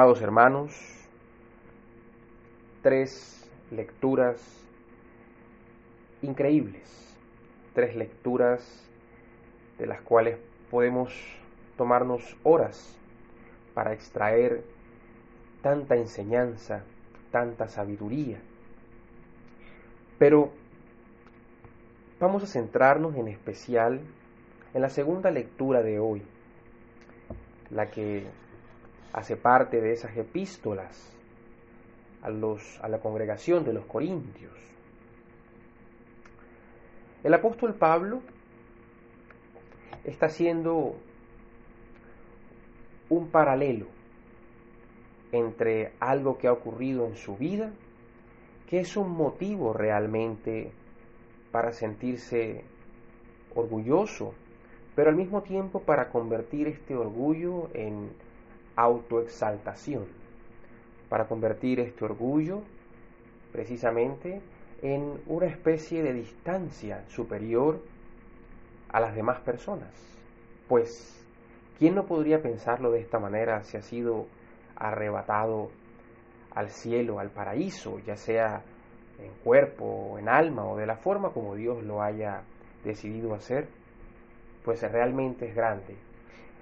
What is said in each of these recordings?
Amados hermanos, tres lecturas increíbles, tres lecturas de las cuales podemos tomarnos horas para extraer tanta enseñanza, tanta sabiduría. Pero vamos a centrarnos en especial en la segunda lectura de hoy, la que hace parte de esas epístolas a, los, a la congregación de los Corintios. El apóstol Pablo está haciendo un paralelo entre algo que ha ocurrido en su vida, que es un motivo realmente para sentirse orgulloso, pero al mismo tiempo para convertir este orgullo en autoexaltación, para convertir este orgullo precisamente en una especie de distancia superior a las demás personas. Pues, ¿quién no podría pensarlo de esta manera si ha sido arrebatado al cielo, al paraíso, ya sea en cuerpo en alma o de la forma como Dios lo haya decidido hacer? Pues realmente es grande.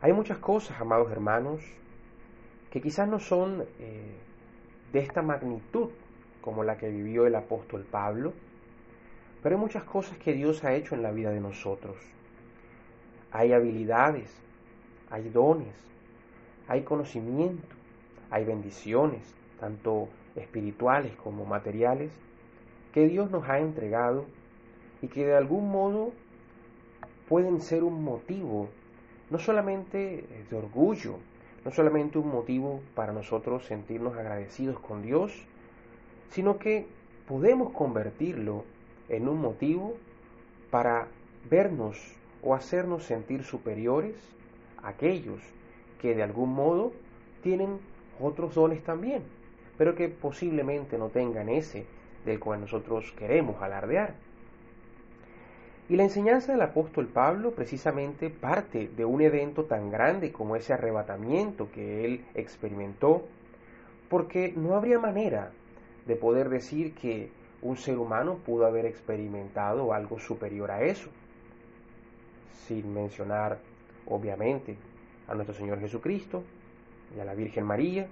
Hay muchas cosas, amados hermanos, que quizás no son eh, de esta magnitud como la que vivió el apóstol Pablo, pero hay muchas cosas que Dios ha hecho en la vida de nosotros. Hay habilidades, hay dones, hay conocimiento, hay bendiciones, tanto espirituales como materiales, que Dios nos ha entregado y que de algún modo pueden ser un motivo no solamente de orgullo, no solamente un motivo para nosotros sentirnos agradecidos con Dios, sino que podemos convertirlo en un motivo para vernos o hacernos sentir superiores a aquellos que de algún modo tienen otros dones también, pero que posiblemente no tengan ese del cual nosotros queremos alardear. Y la enseñanza del apóstol Pablo precisamente parte de un evento tan grande como ese arrebatamiento que él experimentó, porque no habría manera de poder decir que un ser humano pudo haber experimentado algo superior a eso, sin mencionar obviamente a nuestro Señor Jesucristo y a la Virgen María,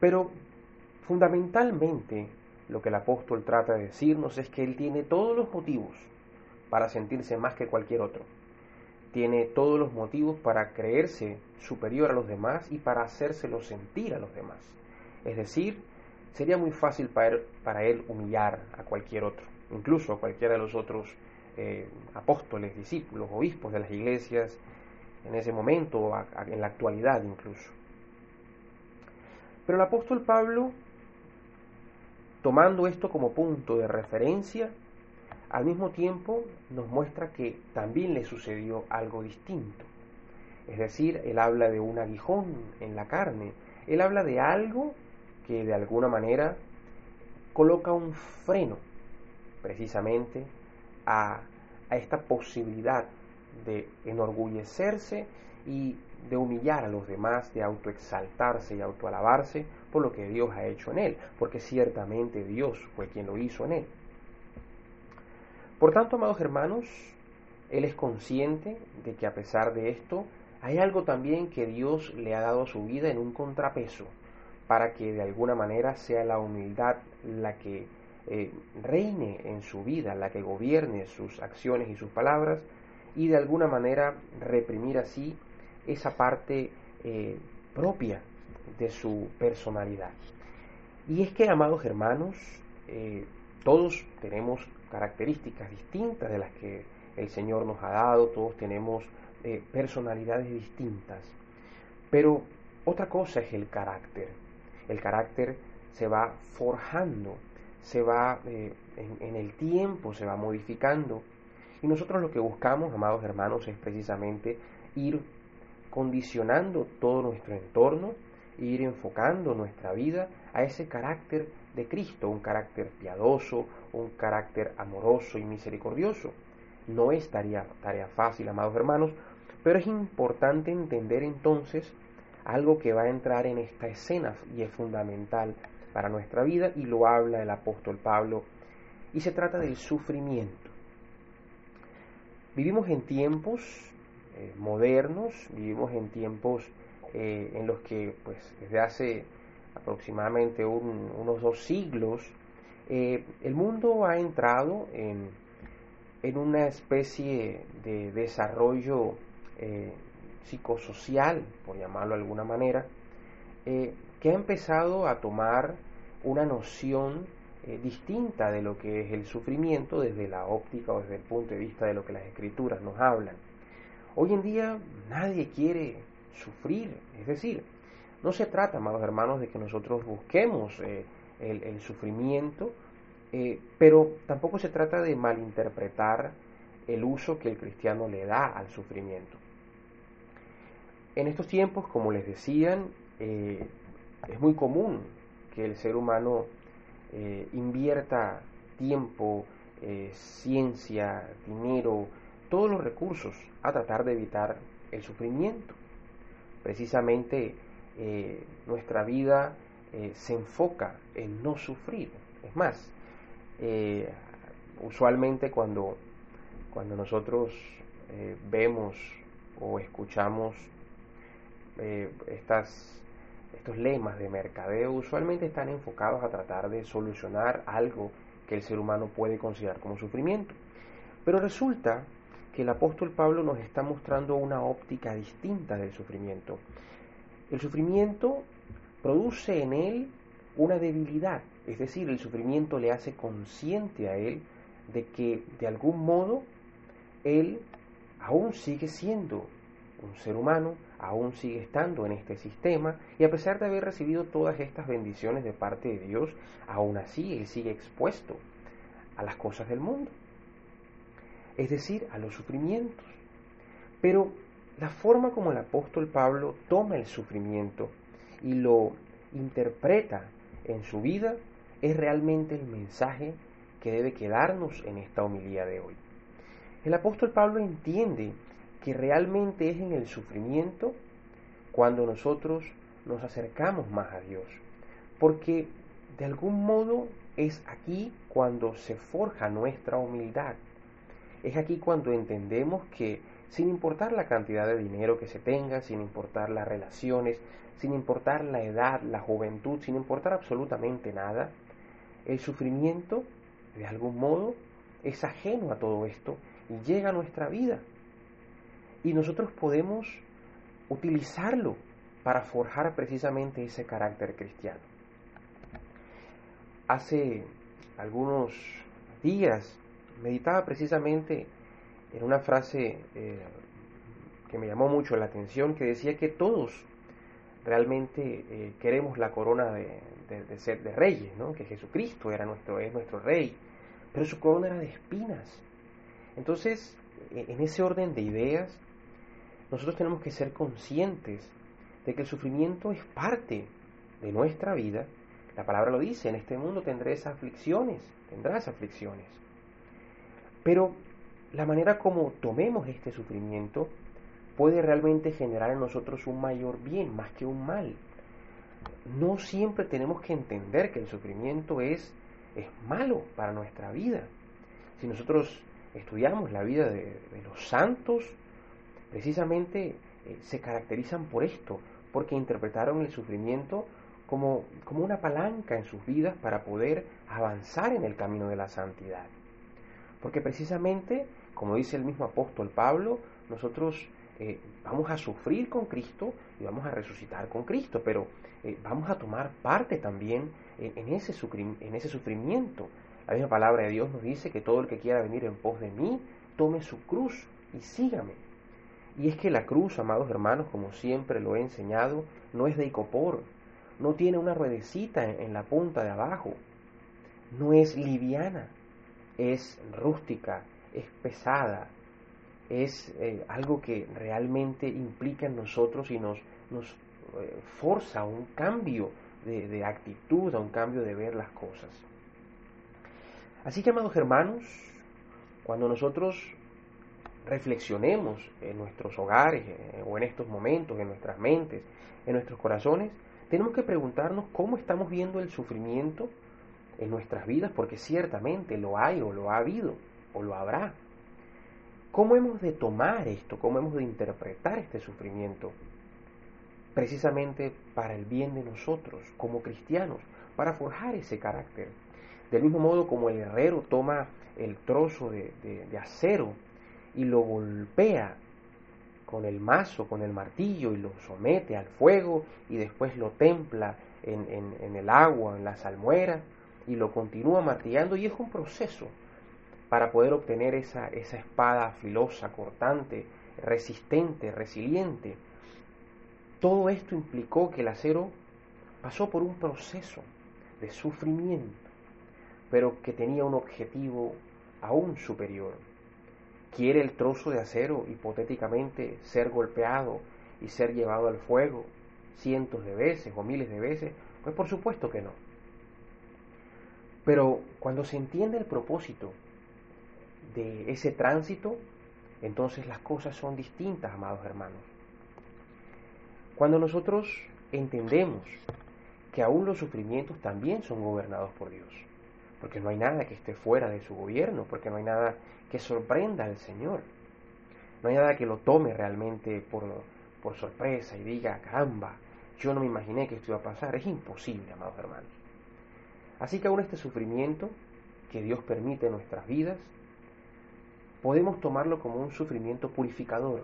pero fundamentalmente lo que el apóstol trata de decirnos es que él tiene todos los motivos para sentirse más que cualquier otro. Tiene todos los motivos para creerse superior a los demás y para hacérselo sentir a los demás. Es decir, sería muy fácil para él, humillar a cualquier otro, incluso a cualquiera de los otros eh, apóstoles, discípulos, obispos de las iglesias en ese momento, en la actualidad incluso. Pero el apóstol Pablo tomando esto como punto de referencia, al mismo tiempo nos muestra que también le sucedió algo distinto. Es decir, él habla de un aguijón en la carne, él habla de algo que de alguna manera coloca un freno precisamente a, esta posibilidad de enorgullecerse y de humillar a los demás, de autoexaltarse y autoalabarse por lo que Dios ha hecho en él, porque ciertamente Dios fue quien lo hizo en él. Por tanto, amados hermanos, él es consciente de que a pesar de esto, hay algo también que Dios le ha dado a su vida en un contrapeso, para que de alguna manera sea la humildad la que eh, reine en su vida, la que gobierne sus acciones y sus palabras, y de alguna manera reprimir así esa parte eh, propia de su personalidad. Y es que, amados hermanos, eh, todos tenemos características distintas de las que el Señor nos ha dado, todos tenemos eh, personalidades distintas. Pero otra cosa es el carácter. El carácter se va forjando, se va en, en el tiempo, se va modificando. Y nosotros lo que buscamos, amados hermanos, es precisamente ir condicionando todo nuestro entorno ir enfocando nuestra vida a ese carácter de Cristo, un carácter piadoso, un carácter amoroso y misericordioso. No es tarea, tarea fácil, amados hermanos, pero es importante entender entonces algo que va a entrar en esta escena y es fundamental para nuestra vida y lo habla el apóstol Pablo y se trata del sufrimiento. Vivimos en tiempos eh, modernos, vivimos en tiempos eh, en los que pues desde hace aproximadamente unos dos siglos eh, el mundo ha entrado en, una especie de desarrollo psicosocial, por llamarlo de alguna manera, que ha empezado a tomar una noción eh, distinta de lo que es el sufrimiento desde la óptica o desde el punto de vista de lo que las escrituras nos hablan. Hoy en día nadie quiere sufrir, es decir, no se trata, amados hermanos, de que nosotros busquemos eh, el, sufrimiento, eh, pero tampoco se trata de malinterpretar el uso que el cristiano le da al sufrimiento. En estos tiempos, como les decían, es muy común que el ser humano eh, invierta tiempo, eh, ciencia, dinero, todos los recursos a tratar de evitar el sufrimiento. Precisamente eh, nuestra vida se enfoca en no sufrir. Es más, usualmente cuando, cuando nosotros vemos o escuchamos estas estos lemas de mercadeo usualmente están enfocados a tratar de solucionar algo que el ser humano puede considerar como sufrimiento. Pero resulta que el apóstol Pablo nos está mostrando una óptica distinta del sufrimiento. El sufrimiento produce en él una debilidad, es decir, el sufrimiento le hace consciente a él de que de algún modo él aún sigue siendo un ser humano, aún sigue estando en este sistema y a pesar de haber recibido todas estas bendiciones de parte de Dios, aún así Él sigue expuesto a las cosas del mundo, es decir, a los sufrimientos. Pero la forma como el apóstol Pablo toma el sufrimiento y lo interpreta en su vida es realmente el mensaje que debe quedarnos en esta homilía de hoy. El apóstol Pablo entiende que realmente es en el sufrimiento cuando nosotros nos acercamos más a Dios. Porque de algún modo es aquí cuando se forja nuestra humildad. Es aquí cuando entendemos que sin importar la cantidad de dinero que se tenga, sin importar las relaciones, sin importar la edad, la juventud, sin importar absolutamente nada, el sufrimiento, de algún modo, es ajeno a todo esto y llega a nuestra vida y nosotros podemos utilizarlo para forjar precisamente ese carácter cristiano. Hace algunos días meditaba precisamente en una frase eh, que me llamó mucho la atención, que decía que todos realmente eh, queremos la corona de, ser de reyes, que Jesucristo era nuestro, es nuestro rey, pero su corona era de espinas. Entonces, e, en ese orden de ideas, nosotros tenemos que ser conscientes de que el sufrimiento es parte de nuestra vida. La palabra lo dice, en este mundo tendrás aflicciones, tendrás aflicciones. Pero la manera como tomemos este sufrimiento puede realmente generar en nosotros un mayor bien más que un mal. No siempre tenemos que entender que el sufrimiento es, es malo para nuestra vida. Si nosotros estudiamos la vida de, los santos, precisamente eh, se caracterizan por esto, porque interpretaron el sufrimiento como, como una palanca en sus vidas para poder avanzar en el camino de la santidad. Porque precisamente, como dice el mismo apóstol Pablo, nosotros eh, vamos a sufrir con Cristo y vamos a resucitar con Cristo, pero eh, vamos a tomar parte también en, ese en ese sufrimiento. La misma palabra de Dios nos dice que todo el que quiera venir en pos de mí, tome su cruz y sígame. Y es que la cruz, amados hermanos, como siempre lo he enseñado, no es de icopor, no tiene una ruedecita en la punta de abajo, no es liviana, es rústica, es pesada, es eh, algo que realmente implica en nosotros y nos, nos eh, forza a un cambio de, de actitud, a un cambio de ver las cosas. Así que, amados hermanos, cuando nosotros reflexionemos en nuestros hogares eh, o en estos momentos, en nuestras mentes, en nuestros corazones, tenemos que preguntarnos cómo estamos viendo el sufrimiento en nuestras vidas, porque ciertamente lo hay o lo ha habido o lo habrá. ¿Cómo hemos de tomar esto? ¿Cómo hemos de interpretar este sufrimiento? Precisamente para el bien de nosotros, como cristianos, para forjar ese carácter. Del mismo modo como el herrero toma el trozo de, acero y lo golpea con el mazo, con el martillo y lo somete al fuego y después lo templa en, en el agua, en la salmuera y lo continúa martillando y es un proceso para poder obtener esa, esa espada filosa, cortante, resistente, resiliente. Todo esto implicó que el acero pasó por un proceso de sufrimiento, pero que tenía un objetivo aún superior. ¿Quiere el trozo de acero hipotéticamente ser golpeado y ser llevado al fuego cientos de veces o miles de veces? Pues por supuesto que no. Pero cuando se entiende el propósito de ese tránsito, entonces las cosas son distintas, amados hermanos. Cuando nosotros entendemos que aún los sufrimientos también son gobernados por Dios, porque no hay nada que esté fuera de su gobierno, porque no hay nada que sorprenda al Señor, no hay nada que lo tome realmente por, por sorpresa y diga, caramba, yo no me imaginé que esto iba a pasar, es imposible, amados hermanos. Así que aún este sufrimiento que Dios permite en nuestras vidas, podemos tomarlo como un sufrimiento purificador,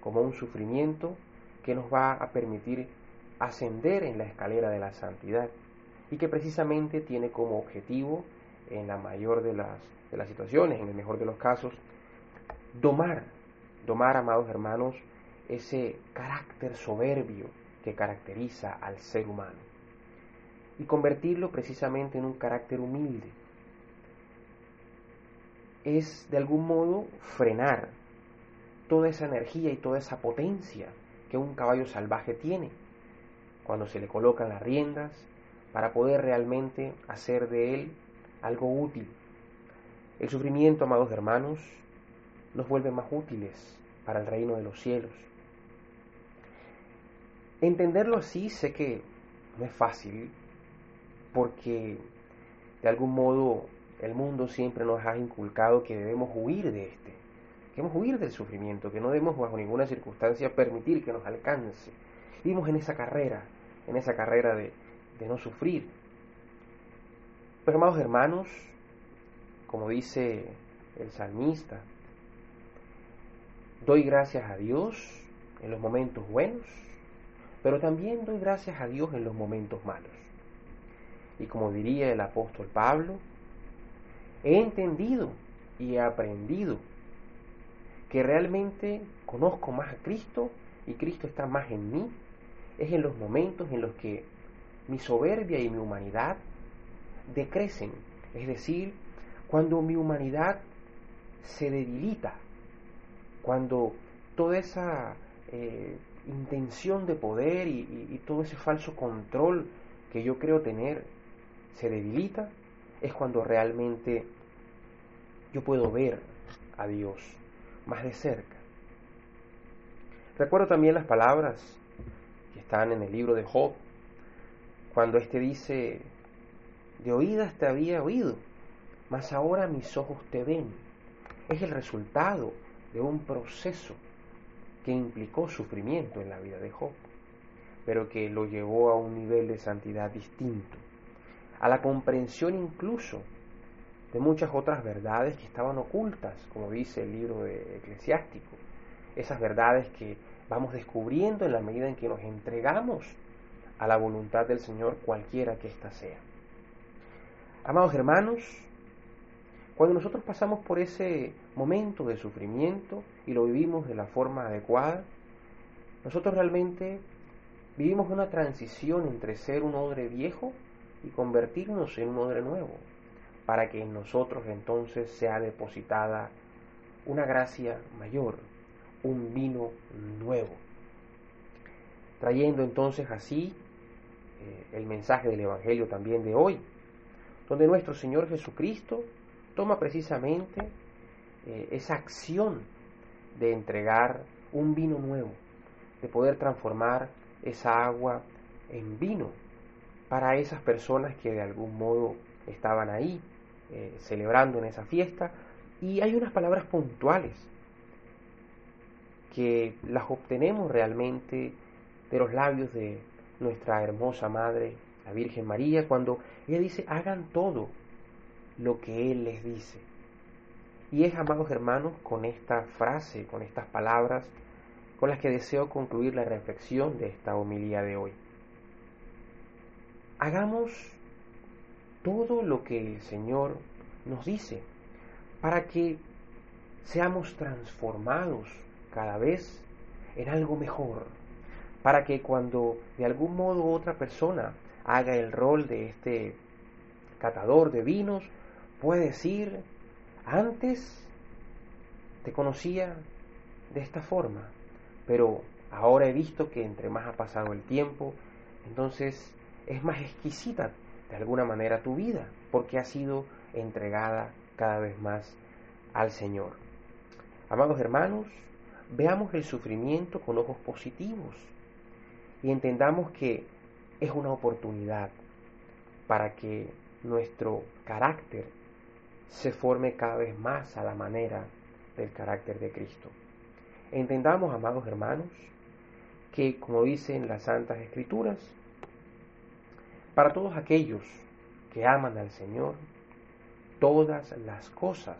como un sufrimiento que nos va a permitir ascender en la escalera de la santidad y que precisamente tiene como objetivo, en la mayor de las, de las situaciones, en el mejor de los casos, domar, domar, amados hermanos, ese carácter soberbio que caracteriza al ser humano y convertirlo precisamente en un carácter humilde, es de algún modo frenar toda esa energía y toda esa potencia que un caballo salvaje tiene cuando se le colocan las riendas para poder realmente hacer de él algo útil. El sufrimiento, amados hermanos, nos vuelve más útiles para el reino de los cielos. Entenderlo así sé que no es fácil porque de algún modo el mundo siempre nos ha inculcado que debemos huir de este, que debemos huir del sufrimiento, que no debemos bajo ninguna circunstancia permitir que nos alcance. Vivimos en esa carrera, en esa carrera de, de no sufrir. Pero amados hermanos, como dice el salmista, doy gracias a Dios en los momentos buenos, pero también doy gracias a Dios en los momentos malos. Y como diría el apóstol Pablo, he entendido y he aprendido que realmente conozco más a Cristo y Cristo está más en mí, es en los momentos en los que mi soberbia y mi humanidad decrecen. Es decir, cuando mi humanidad se debilita, cuando toda esa eh, intención de poder y todo ese falso control que yo creo tener se debilita, es cuando realmente yo puedo ver a Dios más de cerca. Recuerdo también las palabras que están en el libro de Job, cuando éste dice, de oídas te había oído, mas ahora mis ojos te ven. Es el resultado de un proceso que implicó sufrimiento en la vida de Job, pero que lo llevó a un nivel de santidad distinto a la comprensión incluso de muchas otras verdades que estaban ocultas, como dice el libro de eclesiástico, esas verdades que vamos descubriendo en la medida en que nos entregamos a la voluntad del Señor, cualquiera que ésta sea. Amados hermanos, cuando nosotros pasamos por ese momento de sufrimiento y lo vivimos de la forma adecuada, nosotros realmente vivimos una transición entre ser un odre viejo y convertirnos en un odre nuevo, para que en nosotros entonces sea depositada una gracia mayor, un vino nuevo. Trayendo entonces así eh, el mensaje del Evangelio también de hoy, donde nuestro Señor Jesucristo toma precisamente eh, esa acción de entregar un vino nuevo, de poder transformar esa agua en vino para esas personas que de algún modo estaban ahí eh, celebrando en esa fiesta. Y hay unas palabras puntuales que las obtenemos realmente de los labios de nuestra hermosa Madre, la Virgen María, cuando ella dice, hagan todo lo que Él les dice. Y es, amados hermanos, con esta frase, con estas palabras, con las que deseo concluir la reflexión de esta homilía de hoy. Hagamos todo lo que el Señor nos dice para que seamos transformados cada vez en algo mejor, para que cuando de algún modo otra persona haga el rol de este catador de vinos, pueda decir, antes te conocía de esta forma, pero ahora he visto que entre más ha pasado el tiempo, entonces es más exquisita de alguna manera tu vida, porque ha sido entregada cada vez más al Señor. Amados hermanos, veamos el sufrimiento con ojos positivos y entendamos que es una oportunidad para que nuestro carácter se forme cada vez más a la manera del carácter de Cristo. Entendamos, amados hermanos, que, como dicen las Santas Escrituras, para todos aquellos que aman al Señor, todas las cosas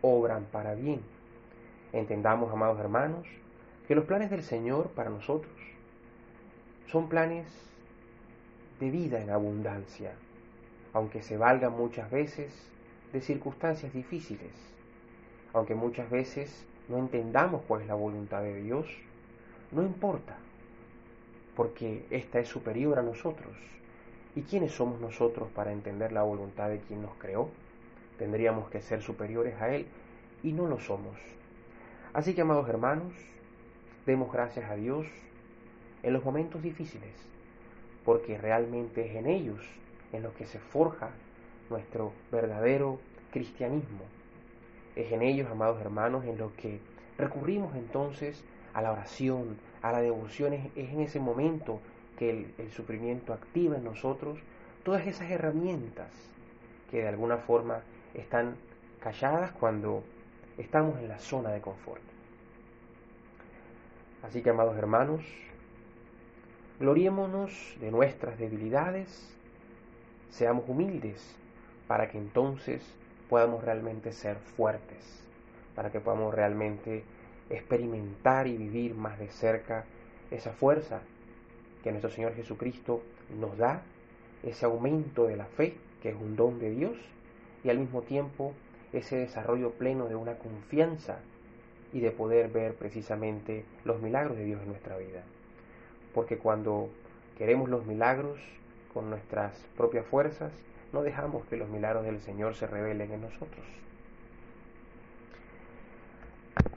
obran para bien. Entendamos, amados hermanos, que los planes del Señor para nosotros son planes de vida en abundancia, aunque se valgan muchas veces de circunstancias difíciles, aunque muchas veces no entendamos cuál es la voluntad de Dios, no importa, porque esta es superior a nosotros. ¿Y quiénes somos nosotros para entender la voluntad de quien nos creó? Tendríamos que ser superiores a Él y no lo somos. Así que, amados hermanos, demos gracias a Dios en los momentos difíciles, porque realmente es en ellos en los que se forja nuestro verdadero cristianismo. Es en ellos, amados hermanos, en los que recurrimos entonces a la oración, a la devoción. Es, en ese momento que el, el sufrimiento activa en nosotros todas esas herramientas que de alguna forma están calladas cuando estamos en la zona de confort. Así que, amados hermanos, gloriémonos de nuestras debilidades, seamos humildes para que entonces podamos realmente ser fuertes, para que podamos realmente experimentar y vivir más de cerca esa fuerza que nuestro Señor Jesucristo nos da, ese aumento de la fe, que es un don de Dios, y al mismo tiempo ese desarrollo pleno de una confianza y de poder ver precisamente los milagros de Dios en nuestra vida. Porque cuando queremos los milagros con nuestras propias fuerzas, no dejamos que los milagros del Señor se revelen en nosotros.